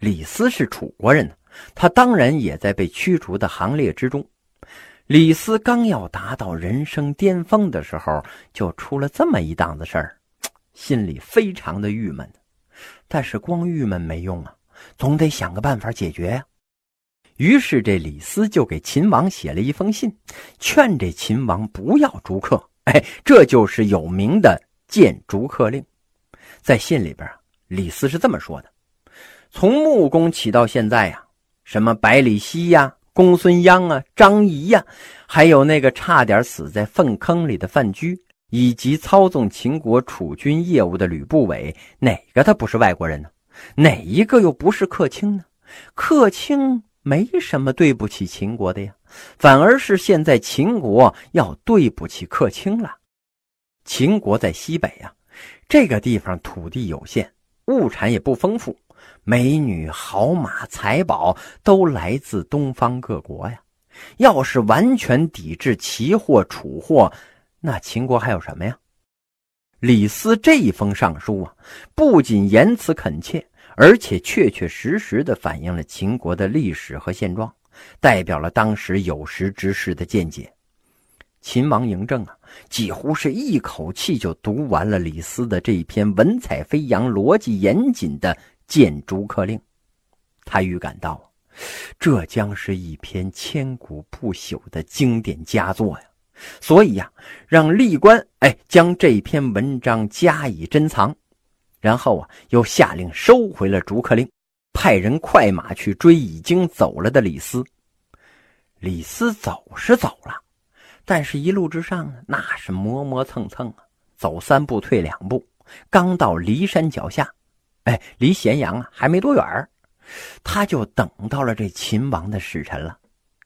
李斯是楚国人呢，他当然也在被驱逐的行列之中。李斯刚要达到人生巅峰的时候，就出了这么一档子事儿，心里非常的郁闷。但是光郁闷没用啊，总得想个办法解决呀。于是这李斯就给秦王写了一封信，劝这秦王不要逐客。哎，这就是有名的谏逐客令。在信里边，李斯是这么说的：从穆公起到现在呀，什么百里奚呀、公孙鞅啊、张仪呀，还有那个差点死在粪坑里的范雎，以及操纵秦国储军业务的吕不韦，哪个他不是外国人呢？哪一个又不是客卿呢？客卿。没什么对不起秦国的呀，反而是现在秦国要对不起客卿了。秦国在西北呀，这个地方土地有限，物产也不丰富，美女、好马、财宝都来自东方各国呀。要是完全抵制奇货、楚货，那秦国还有什么呀？李斯这一封上书啊，不仅言辞恳切。而且确确实实地反映了秦国的历史和现状，代表了当时有识之士的见解。秦王嬴政啊，几乎是一口气就读完了李斯的这一篇文采飞扬、逻辑严谨的见逐客令。他预感到，这将是一篇千古不朽的经典佳作呀！所以呀，让吏官哎将这篇文章加以珍藏。然后啊，又下令收回了逐客令，派人快马去追已经走了的李斯。李斯走是走了，但是一路之上呢，那是磨磨蹭蹭啊，走三步退两步。刚到骊山脚下，哎，离咸阳啊还没多远他就等到了这秦王的使臣了。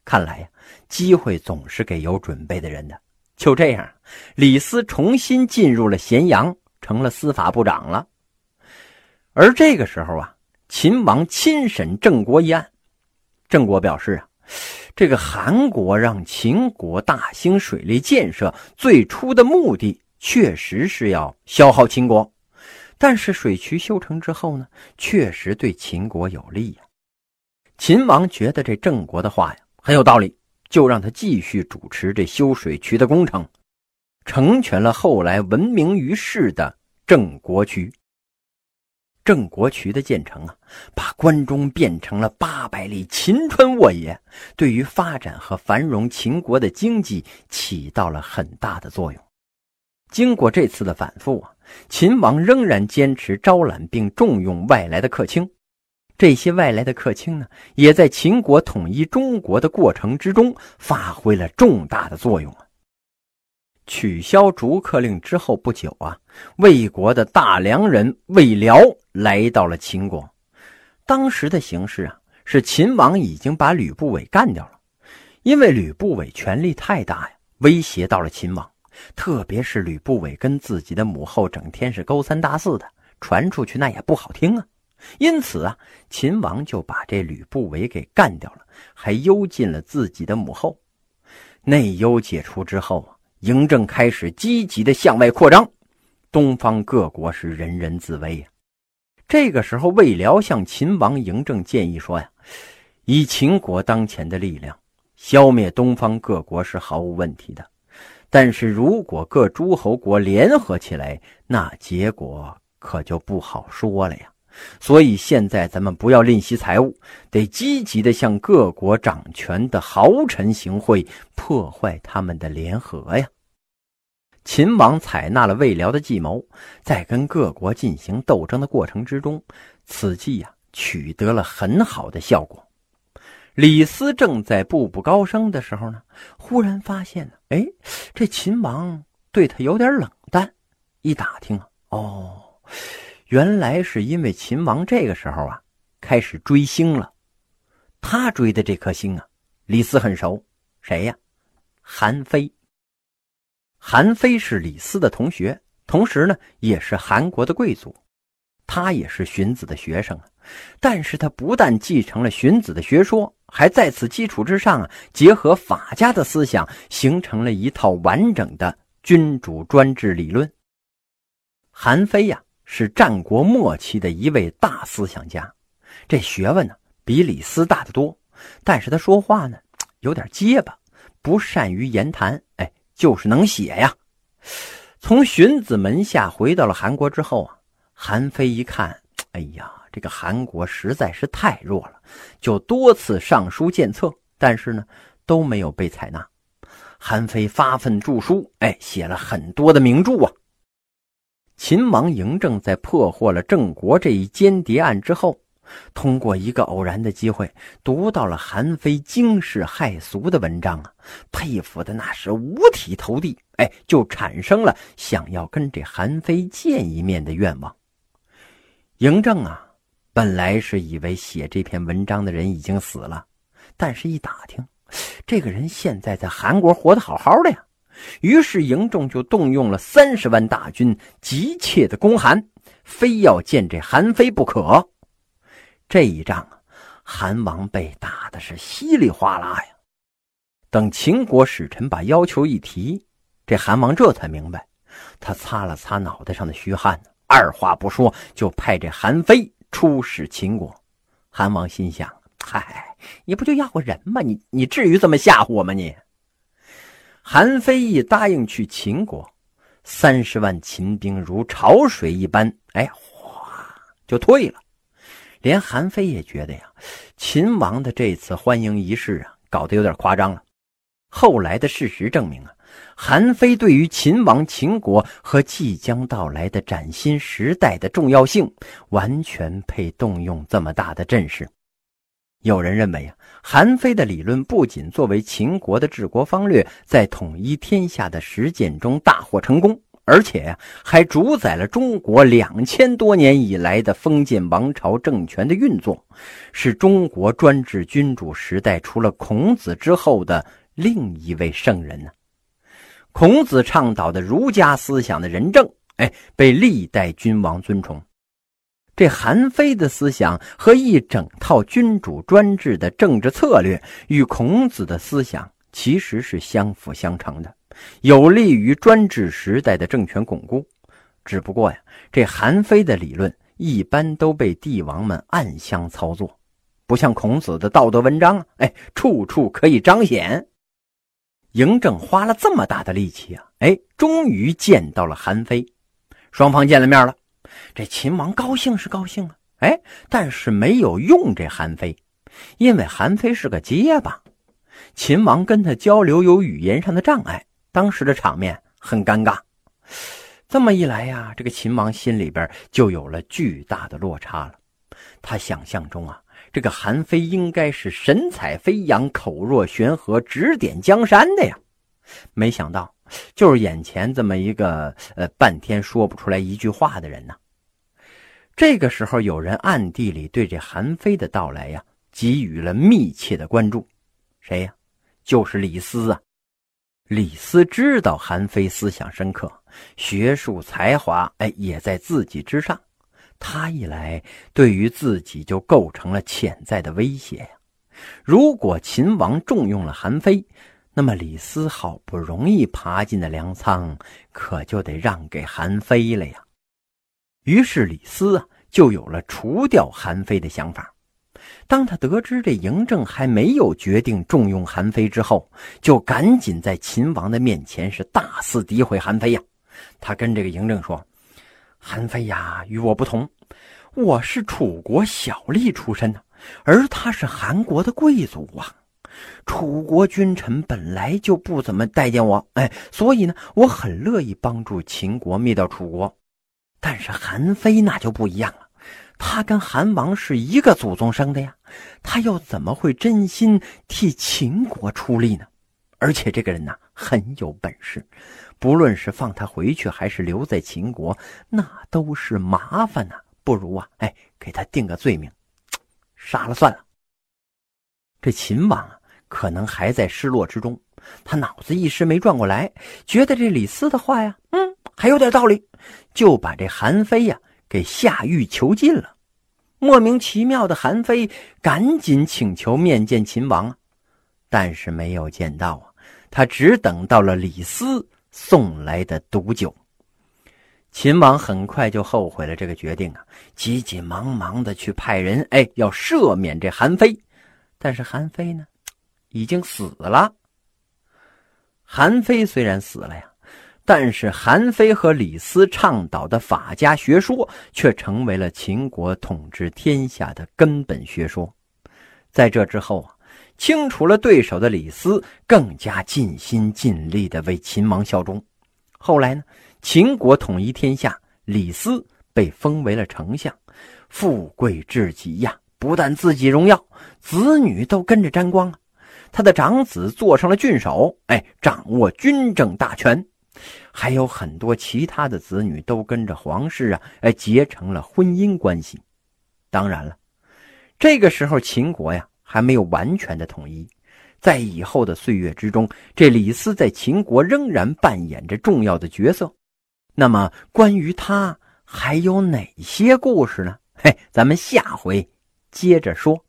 看来呀，机会总是给有准备的人的。就这样，李斯重新进入了咸阳，成了司法部长了。而这个时候啊，秦王亲审郑国一案，郑国表示啊，这个韩国让秦国大兴水利建设，最初的目的确实是要消耗秦国，但是水渠修成之后呢，确实对秦国有利呀。秦王觉得这郑国的话呀很有道理，就让他继续主持这修水渠的工程，成全了后来闻名于世的郑国渠。郑国渠的建成啊，把关中变成了八百里秦川沃野，对于发展和繁荣秦国的经济起到了很大的作用。经过这次的反复啊，秦王仍然坚持招揽并重用外来的客卿。这些外来的客卿呢，也在秦国统一中国的过程之中发挥了重大的作用啊。取消逐客令之后不久啊，魏国的大梁人魏辽来到了秦国。当时的形势啊，是秦王已经把吕不韦干掉了，因为吕不韦权力太大呀，威胁到了秦王。特别是吕不韦跟自己的母后整天是勾三搭四的，传出去那也不好听啊。因此啊，秦王就把这吕不韦给干掉了，还幽禁了自己的母后。内忧解除之后啊。嬴政开始积极的向外扩张，东方各国是人人自危呀。这个时候，魏辽向秦王嬴政建议说：“呀，以秦国当前的力量，消灭东方各国是毫无问题的。但是如果各诸侯国联合起来，那结果可就不好说了呀。”所以现在咱们不要吝惜财物，得积极的向各国掌权的豪臣行贿，破坏他们的联合呀。秦王采纳了魏辽的计谋，在跟各国进行斗争的过程之中，此计呀取得了很好的效果。李斯正在步步高升的时候呢，忽然发现呢，哎，这秦王对他有点冷淡。一打听啊，哦。原来是因为秦王这个时候啊，开始追星了。他追的这颗星啊，李斯很熟，谁呀？韩非。韩非是李斯的同学，同时呢，也是韩国的贵族。他也是荀子的学生啊。但是他不但继承了荀子的学说，还在此基础之上啊，结合法家的思想，形成了一套完整的君主专制理论。韩非呀。是战国末期的一位大思想家，这学问呢比李斯大得多，但是他说话呢有点结巴，不善于言谈，哎，就是能写呀。从荀子门下回到了韩国之后啊，韩非一看，哎呀，这个韩国实在是太弱了，就多次上书谏策，但是呢都没有被采纳。韩非发奋著书，哎，写了很多的名著啊。秦王嬴政在破获了郑国这一间谍案之后，通过一个偶然的机会，读到了韩非惊世骇俗的文章啊，佩服的那是五体投地，哎，就产生了想要跟这韩非见一面的愿望。嬴政啊，本来是以为写这篇文章的人已经死了，但是一打听，这个人现在在韩国活得好好的呀。于是嬴政就动用了三十万大军，急切的攻韩，非要见这韩非不可。这一仗啊，韩王被打的是稀里哗啦呀。等秦国使臣把要求一提，这韩王这才明白，他擦了擦脑袋上的虚汗，二话不说就派这韩非出使秦国。韩王心想：嗨，你不就要个人吗？你你至于这么吓唬我吗？你？韩非一答应去秦国，三十万秦兵如潮水一般，哎，哗就退了。连韩非也觉得呀，秦王的这次欢迎仪式啊，搞得有点夸张了。后来的事实证明啊，韩非对于秦王、秦国和即将到来的崭新时代的重要性，完全配动用这么大的阵势。有人认为啊，韩非的理论不仅作为秦国的治国方略，在统一天下的实践中大获成功，而且呀，还主宰了中国两千多年以来的封建王朝政权的运作，是中国专制君主时代除了孔子之后的另一位圣人呢。孔子倡导的儒家思想的仁政，哎，被历代君王尊崇。这韩非的思想和一整套君主专制的政治策略，与孔子的思想其实是相辅相成的，有利于专制时代的政权巩固。只不过呀，这韩非的理论一般都被帝王们暗箱操作，不像孔子的道德文章，哎，处处可以彰显。嬴政花了这么大的力气啊，哎，终于见到了韩非，双方见了面了。这秦王高兴是高兴啊，哎，但是没有用这韩非，因为韩非是个结巴，秦王跟他交流有语言上的障碍，当时的场面很尴尬。这么一来呀，这个秦王心里边就有了巨大的落差了。他想象中啊，这个韩非应该是神采飞扬、口若悬河、指点江山的呀，没想到。就是眼前这么一个呃，半天说不出来一句话的人呢。这个时候，有人暗地里对这韩非的到来呀，给予了密切的关注。谁呀？就是李斯啊。李斯知道韩非思想深刻，学术才华哎也在自己之上。他一来，对于自己就构成了潜在的威胁呀。如果秦王重用了韩非，那么李斯好不容易爬进的粮仓，可就得让给韩非了呀。于是李斯啊，就有了除掉韩非的想法。当他得知这嬴政还没有决定重用韩非之后，就赶紧在秦王的面前是大肆诋毁韩非呀。他跟这个嬴政说：“韩非呀，与我不同，我是楚国小吏出身呢，而他是韩国的贵族啊。”楚国君臣本来就不怎么待见我，哎，所以呢，我很乐意帮助秦国灭掉楚国。但是韩非那就不一样了，他跟韩王是一个祖宗生的呀，他又怎么会真心替秦国出力呢？而且这个人呐很有本事，不论是放他回去还是留在秦国，那都是麻烦呐。不如啊，哎，给他定个罪名，杀了算了。这秦王啊。可能还在失落之中，他脑子一时没转过来，觉得这李斯的话呀，嗯，还有点道理，就把这韩非呀给下狱囚禁了。莫名其妙的韩非赶紧请求面见秦王啊，但是没有见到啊，他只等到了李斯送来的毒酒。秦王很快就后悔了这个决定啊，急急忙忙的去派人，哎，要赦免这韩非。但是韩非呢，已经死了。韩非虽然死了呀，但是韩非和李斯倡导的法家学说却成为了秦国统治天下的根本学说。在这之后啊，清除了对手的李斯更加尽心尽力的为秦王效忠。后来呢？秦国统一天下，李斯被封为了丞相，富贵至极呀！不但自己荣耀，子女都跟着沾光啊。他的长子做上了郡守，哎，掌握军政大权，还有很多其他的子女都跟着皇室啊，哎，结成了婚姻关系。当然了，这个时候秦国呀还没有完全的统一，在以后的岁月之中，这李斯在秦国仍然扮演着重要的角色。那么，关于他还有哪些故事呢？嘿，咱们下回接着说。